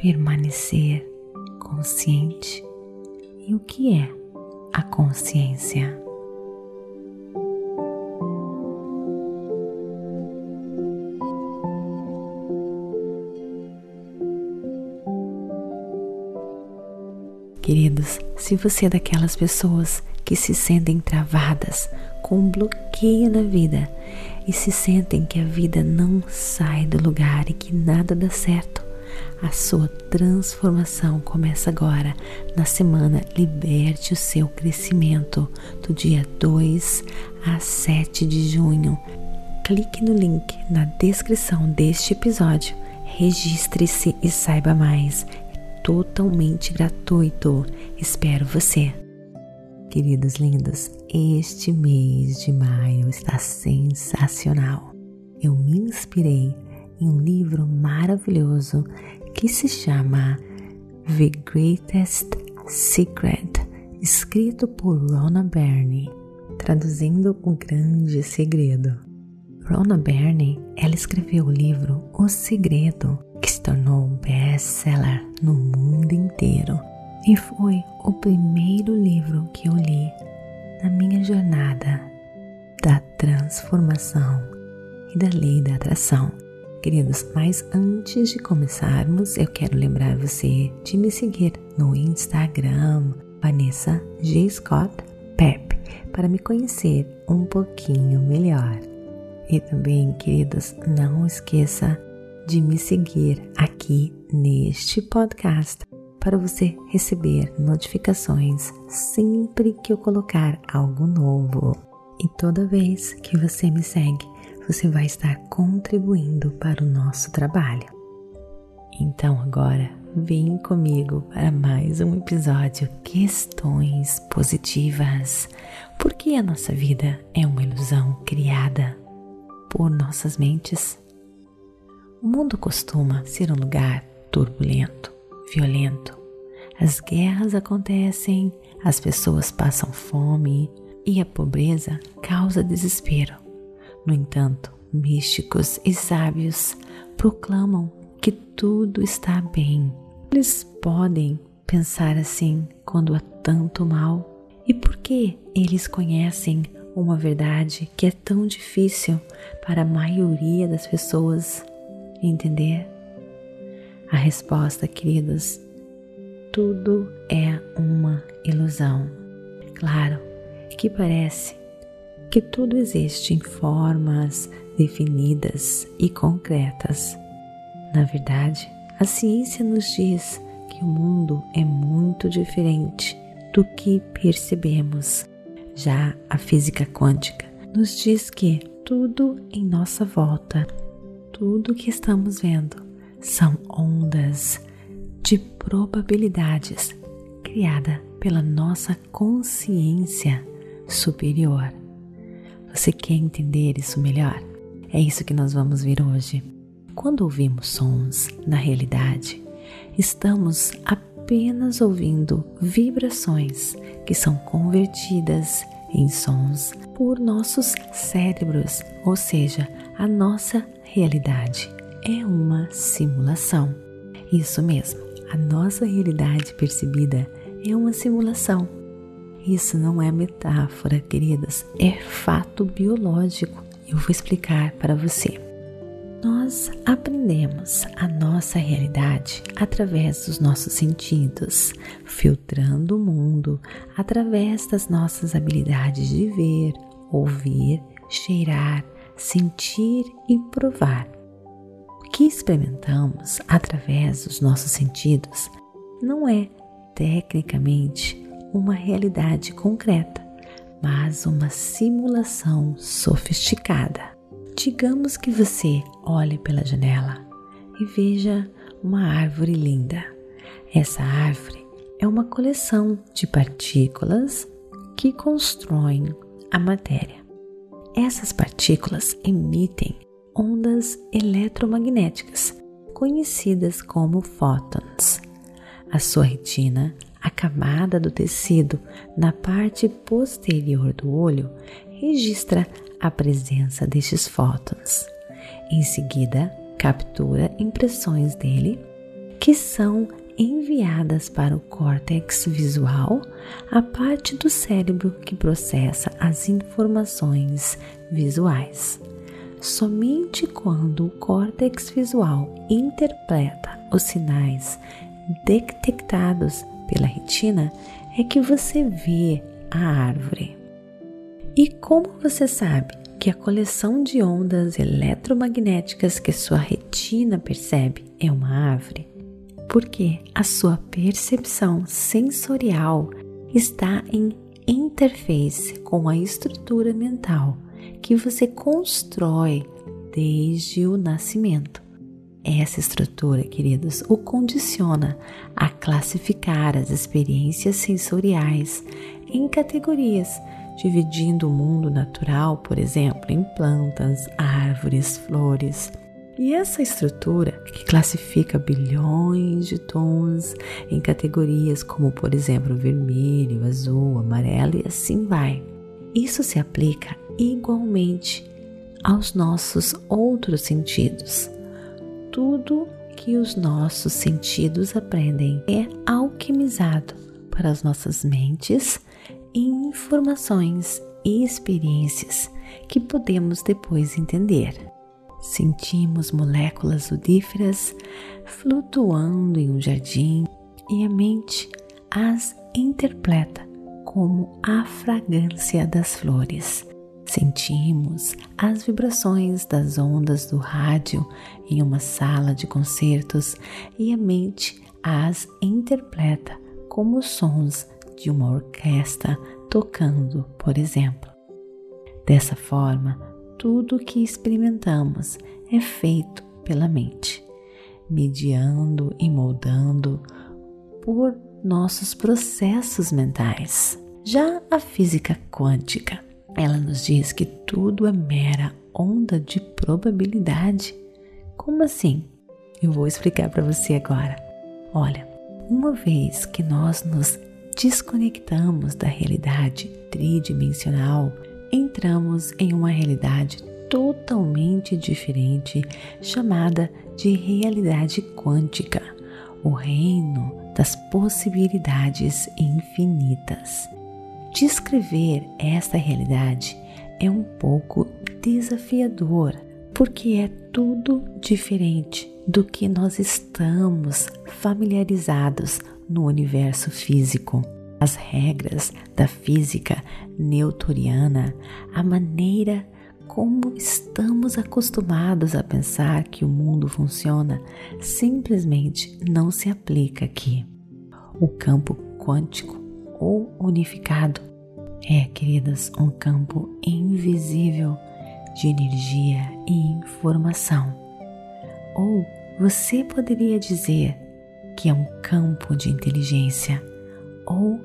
permanecer consciente. E o que é a consciência? Queridos, se você é daquelas pessoas que se sentem travadas, com um bloqueio na vida e se sentem que a vida não sai do lugar e que nada dá certo, a sua transformação começa agora na semana Liberte o seu crescimento, do dia 2 a 7 de junho. Clique no link na descrição deste episódio, registre-se e saiba mais totalmente gratuito. Espero você. Queridos lindos, este mês de maio está sensacional. Eu me inspirei em um livro maravilhoso que se chama The Greatest Secret, escrito por Rona Byrne, traduzindo o grande segredo. Rona Byrne, ela escreveu o livro O Segredo que se tornou um best-seller no mundo inteiro e foi o primeiro livro que eu li na minha jornada da transformação e da lei da atração. Queridos, mas antes de começarmos, eu quero lembrar você de me seguir no Instagram, Vanessa G. Scott Pep, para me conhecer um pouquinho melhor. E também, queridos, não esqueça de me seguir aqui neste podcast para você receber notificações sempre que eu colocar algo novo. E toda vez que você me segue, você vai estar contribuindo para o nosso trabalho. Então agora vem comigo para mais um episódio Questões Positivas. Porque a nossa vida é uma ilusão criada por nossas mentes o mundo costuma ser um lugar turbulento, violento. As guerras acontecem, as pessoas passam fome e a pobreza causa desespero. No entanto, místicos e sábios proclamam que tudo está bem. Eles podem pensar assim quando há tanto mal. E por que eles conhecem uma verdade que é tão difícil para a maioria das pessoas entender? A resposta, queridos, tudo é uma ilusão. Claro que parece que tudo existe em formas definidas e concretas. Na verdade, a ciência nos diz que o mundo é muito diferente do que percebemos. Já a física quântica nos diz que tudo em nossa volta tudo que estamos vendo são ondas de probabilidades criada pela nossa consciência superior. Você quer entender isso melhor? É isso que nós vamos ver hoje. Quando ouvimos sons, na realidade, estamos apenas ouvindo vibrações que são convertidas em sons por nossos cérebros, ou seja, a nossa realidade é uma simulação. Isso mesmo, a nossa realidade percebida é uma simulação. Isso não é metáfora, queridas, é fato biológico. Eu vou explicar para você. Nós aprendemos a nossa realidade através dos nossos sentidos, filtrando o mundo através das nossas habilidades de ver, ouvir, cheirar, sentir e provar. O que experimentamos através dos nossos sentidos não é tecnicamente uma realidade concreta, mas uma simulação sofisticada. Digamos que você olhe pela janela e veja uma árvore linda. Essa árvore é uma coleção de partículas que constroem a matéria. Essas partículas emitem ondas eletromagnéticas, conhecidas como fótons. A sua retina, a camada do tecido na parte posterior do olho, registra a presença destes fótons. Em seguida, captura impressões dele que são enviadas para o córtex visual, a parte do cérebro que processa as informações visuais. Somente quando o córtex visual interpreta os sinais detectados pela retina é que você vê a árvore. E como você sabe que a coleção de ondas eletromagnéticas que sua retina percebe é uma árvore? Porque a sua percepção sensorial está em interface com a estrutura mental que você constrói desde o nascimento. Essa estrutura, queridos, o condiciona a classificar as experiências sensoriais em categorias, dividindo o mundo natural, por exemplo, em plantas, árvores, flores. E essa estrutura, que classifica bilhões de tons em categorias como, por exemplo, vermelho, azul, amarelo e assim vai. Isso se aplica igualmente aos nossos outros sentidos. Tudo que os nossos sentidos aprendem é alquimizado para as nossas mentes em informações e experiências que podemos depois entender. Sentimos moléculas ludíferas flutuando em um jardim e a mente as interpreta como a fragrância das flores. Sentimos as vibrações das ondas do rádio em uma sala de concertos e a mente as interpreta como sons de uma orquestra tocando, por exemplo. Dessa forma, tudo o que experimentamos é feito pela mente, mediando e moldando por nossos processos mentais. Já a física quântica, ela nos diz que tudo é mera onda de probabilidade. Como assim? Eu vou explicar para você agora. Olha, uma vez que nós nos desconectamos da realidade tridimensional, entramos em uma realidade totalmente diferente chamada de realidade quântica, o reino das possibilidades infinitas. Descrever esta realidade é um pouco desafiador, porque é tudo diferente do que nós estamos familiarizados no universo físico. As regras da física newtoniana, a maneira como estamos acostumados a pensar que o mundo funciona, simplesmente não se aplica aqui. O campo quântico ou unificado é, queridas, um campo invisível de energia e informação. Ou você poderia dizer que é um campo de inteligência ou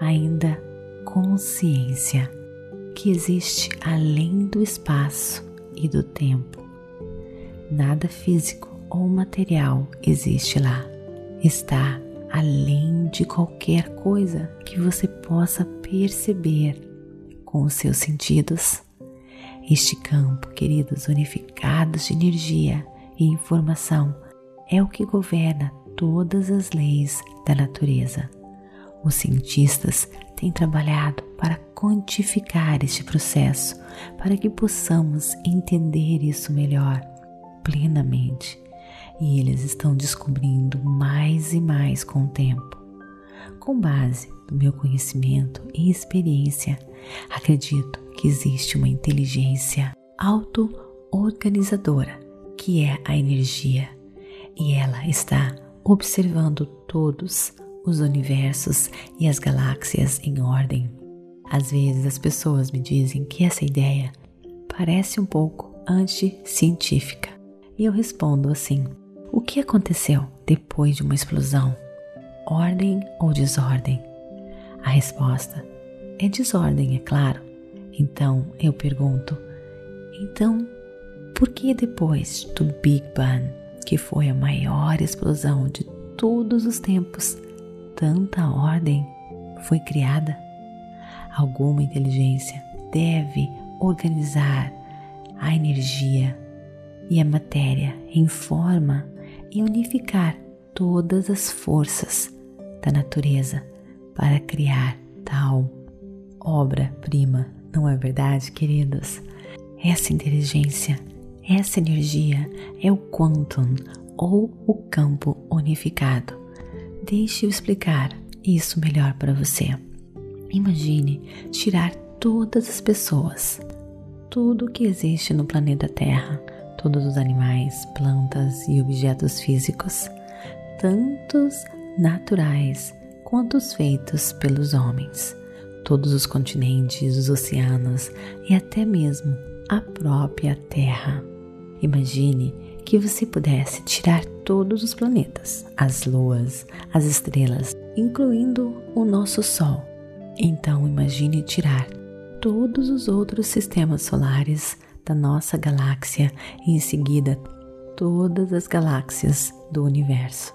ainda consciência que existe além do espaço e do tempo. Nada físico ou material existe lá. Está além de qualquer coisa que você possa perceber com os seus sentidos. Este campo, queridos, unificados de energia e informação, é o que governa todas as leis da natureza. Os cientistas têm trabalhado para quantificar este processo, para que possamos entender isso melhor, plenamente. E eles estão descobrindo mais e mais com o tempo. Com base no meu conhecimento e experiência, acredito que existe uma inteligência auto-organizadora, que é a energia, e ela está observando todos os universos e as galáxias em ordem. Às vezes as pessoas me dizem que essa ideia parece um pouco anti-científica e eu respondo assim: o que aconteceu depois de uma explosão? Ordem ou desordem? A resposta é desordem, é claro. Então eu pergunto: então por que depois do Big Bang que foi a maior explosão de todos os tempos, tanta ordem foi criada. Alguma inteligência deve organizar a energia e a matéria em forma e unificar todas as forças da natureza para criar tal obra-prima, não é verdade, queridos? Essa inteligência, essa energia é o quantum ou o campo unificado. Deixe eu explicar isso melhor para você. Imagine tirar todas as pessoas, tudo que existe no planeta Terra, todos os animais, plantas e objetos físicos, tantos naturais quanto os feitos pelos homens, todos os continentes, os oceanos e até mesmo a própria Terra. Imagine que você pudesse tirar todos os planetas, as luas, as estrelas, incluindo o nosso Sol. Então imagine tirar todos os outros sistemas solares da nossa galáxia e em seguida todas as galáxias do universo.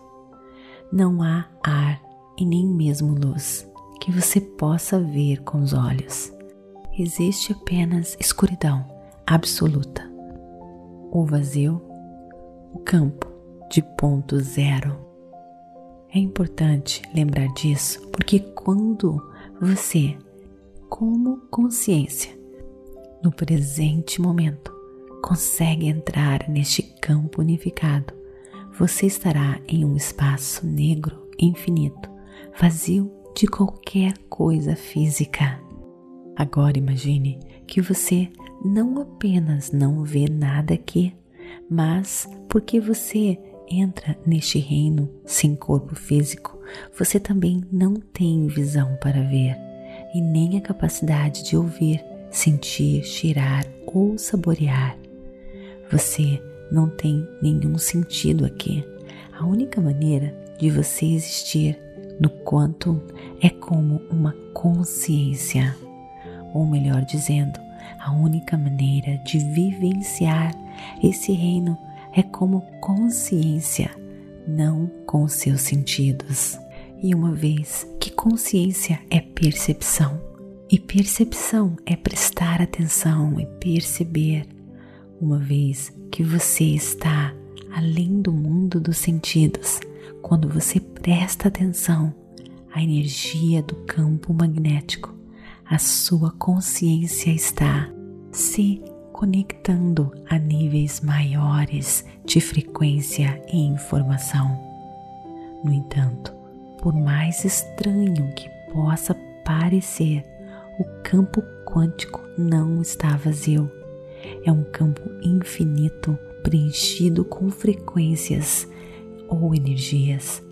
Não há ar e nem mesmo luz que você possa ver com os olhos. Existe apenas escuridão absoluta. O vazio, o campo de ponto zero. É importante lembrar disso porque quando você, como consciência, no presente momento, consegue entrar neste campo unificado, você estará em um espaço negro infinito, vazio de qualquer coisa física. Agora imagine que você não apenas não vê nada aqui, mas porque você entra neste reino sem corpo físico, você também não tem visão para ver e nem a capacidade de ouvir, sentir, cheirar ou saborear. Você não tem nenhum sentido aqui. A única maneira de você existir no quanto é como uma consciência, ou melhor dizendo, a única maneira de vivenciar esse reino é como consciência, não com seus sentidos. E uma vez que consciência é percepção, e percepção é prestar atenção e perceber, uma vez que você está além do mundo dos sentidos, quando você presta atenção à energia do campo magnético, a sua consciência está se conectando a níveis maiores de frequência e informação. No entanto, por mais estranho que possa parecer, o campo quântico não está vazio. É um campo infinito preenchido com frequências ou energias,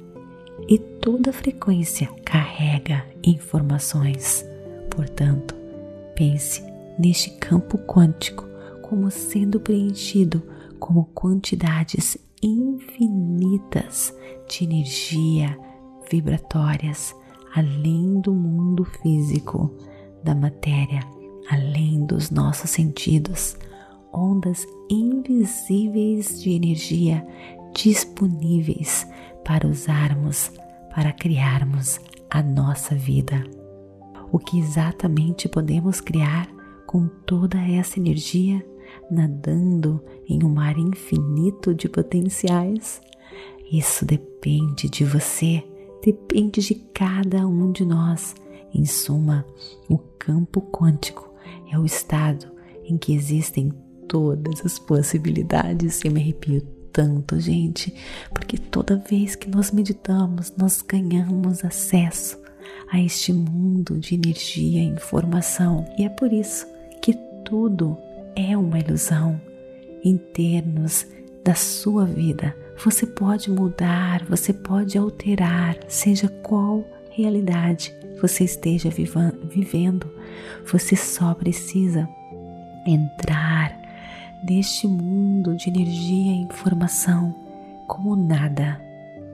e toda frequência carrega informações. Portanto, pense neste campo quântico como sendo preenchido como quantidades infinitas de energia vibratórias além do mundo físico, da matéria, além dos nossos sentidos, ondas invisíveis de energia disponíveis para usarmos para criarmos a nossa vida. O que exatamente podemos criar com toda essa energia nadando em um mar infinito de potenciais? Isso depende de você, depende de cada um de nós. Em suma, o campo quântico é o estado em que existem todas as possibilidades. Eu me arrepio tanto, gente, porque toda vez que nós meditamos, nós ganhamos acesso a este mundo de energia e informação. E é por isso que tudo é uma ilusão em termos da sua vida. Você pode mudar, você pode alterar, seja qual realidade você esteja vivendo. Você só precisa entrar neste mundo de energia e informação como nada,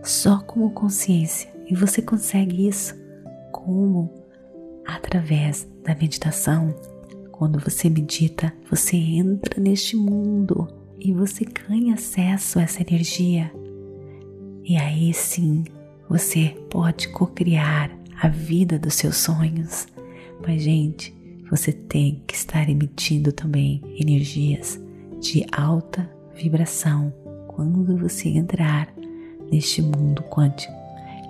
só como consciência. E você consegue isso como? Através da meditação. Quando você medita, você entra neste mundo e você ganha acesso a essa energia. E aí sim, você pode co-criar a vida dos seus sonhos. Mas, gente, você tem que estar emitindo também energias de alta vibração quando você entrar neste mundo quântico.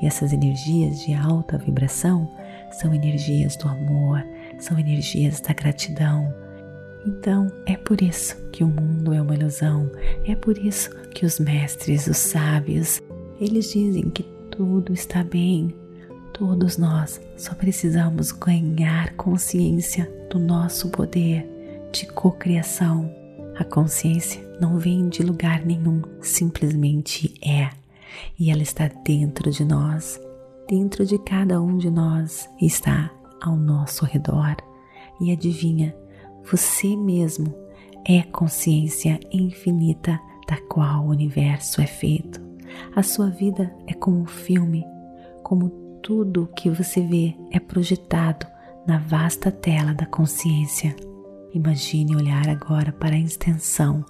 E essas energias de alta vibração são energias do amor, são energias da gratidão. Então, é por isso que o mundo é uma ilusão, é por isso que os mestres, os sábios, eles dizem que tudo está bem. Todos nós só precisamos ganhar consciência do nosso poder de cocriação. A consciência não vem de lugar nenhum, simplesmente é. E ela está dentro de nós, dentro de cada um de nós, está ao nosso redor. E adivinha, você mesmo é consciência infinita da qual o universo é feito. A sua vida é como um filme, como tudo que você vê é projetado na vasta tela da consciência. Imagine olhar agora para a extensão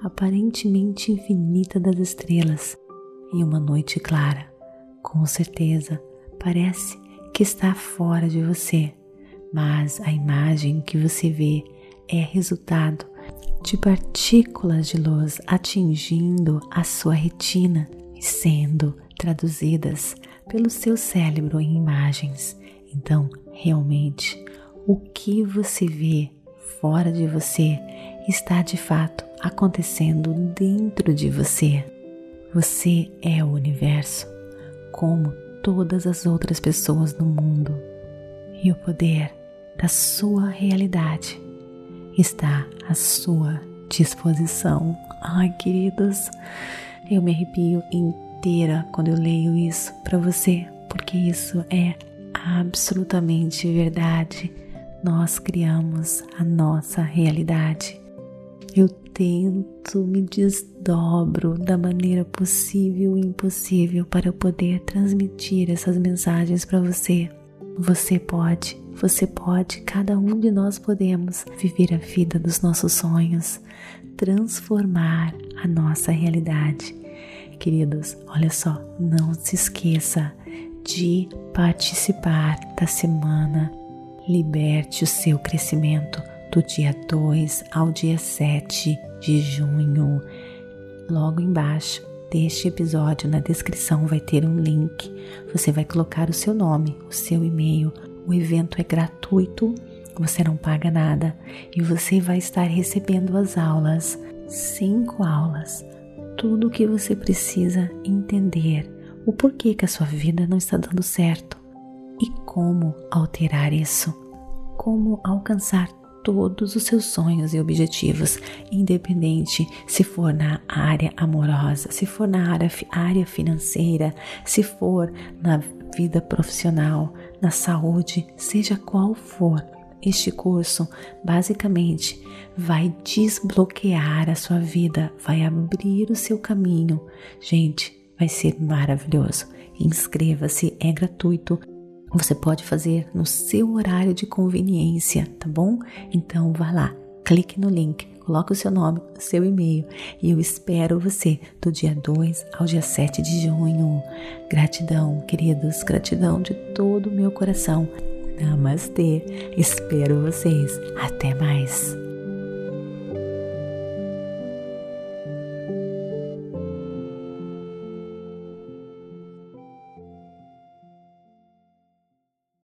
aparentemente infinita das estrelas em uma noite clara. Com certeza, parece que está fora de você, mas a imagem que você vê é resultado de partículas de luz atingindo a sua retina e sendo traduzidas pelo seu cérebro em imagens. Então, realmente, o que você vê fora de você está de fato acontecendo dentro de você. Você é o universo, como todas as outras pessoas no mundo, e o poder da sua realidade está à sua disposição. Ai, queridos, eu me arrepio inteira quando eu leio isso para você, porque isso é absolutamente verdade. Nós criamos a nossa realidade. Eu tento, me desdobro da maneira possível e impossível para poder transmitir essas mensagens para você. Você pode, você pode, cada um de nós podemos viver a vida dos nossos sonhos, transformar a nossa realidade. Queridos, olha só, não se esqueça de participar da semana Liberte o seu crescimento do dia 2 ao dia 7 de junho. Logo embaixo deste episódio, na descrição, vai ter um link. Você vai colocar o seu nome, o seu e-mail. O evento é gratuito, você não paga nada e você vai estar recebendo as aulas, cinco aulas, tudo o que você precisa entender, o porquê que a sua vida não está dando certo. E como alterar isso, como alcançar todos os seus sonhos e objetivos, independente se for na área amorosa, se for na área, área financeira, se for na vida profissional, na saúde, seja qual for. Este curso basicamente vai desbloquear a sua vida, vai abrir o seu caminho. Gente, vai ser maravilhoso. Inscreva-se, é gratuito. Você pode fazer no seu horário de conveniência, tá bom? Então vá lá, clique no link, coloque o seu nome, o seu e-mail e eu espero você do dia 2 ao dia 7 de junho. Gratidão, queridos, gratidão de todo o meu coração. Namastê, espero vocês. Até mais.